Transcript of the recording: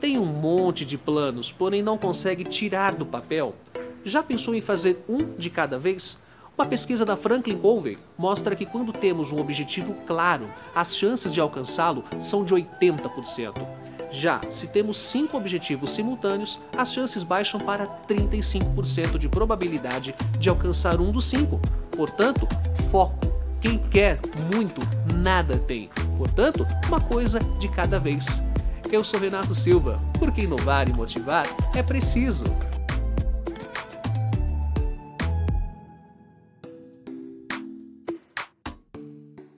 Tem um monte de planos, porém não consegue tirar do papel? Já pensou em fazer um de cada vez? Uma pesquisa da Franklin Covey mostra que quando temos um objetivo claro, as chances de alcançá-lo são de 80%. Já se temos cinco objetivos simultâneos, as chances baixam para 35% de probabilidade de alcançar um dos cinco. Portanto, foco. Quem quer muito, nada tem. Portanto, uma coisa de cada vez. Eu sou Renato Silva, porque inovar e motivar é preciso.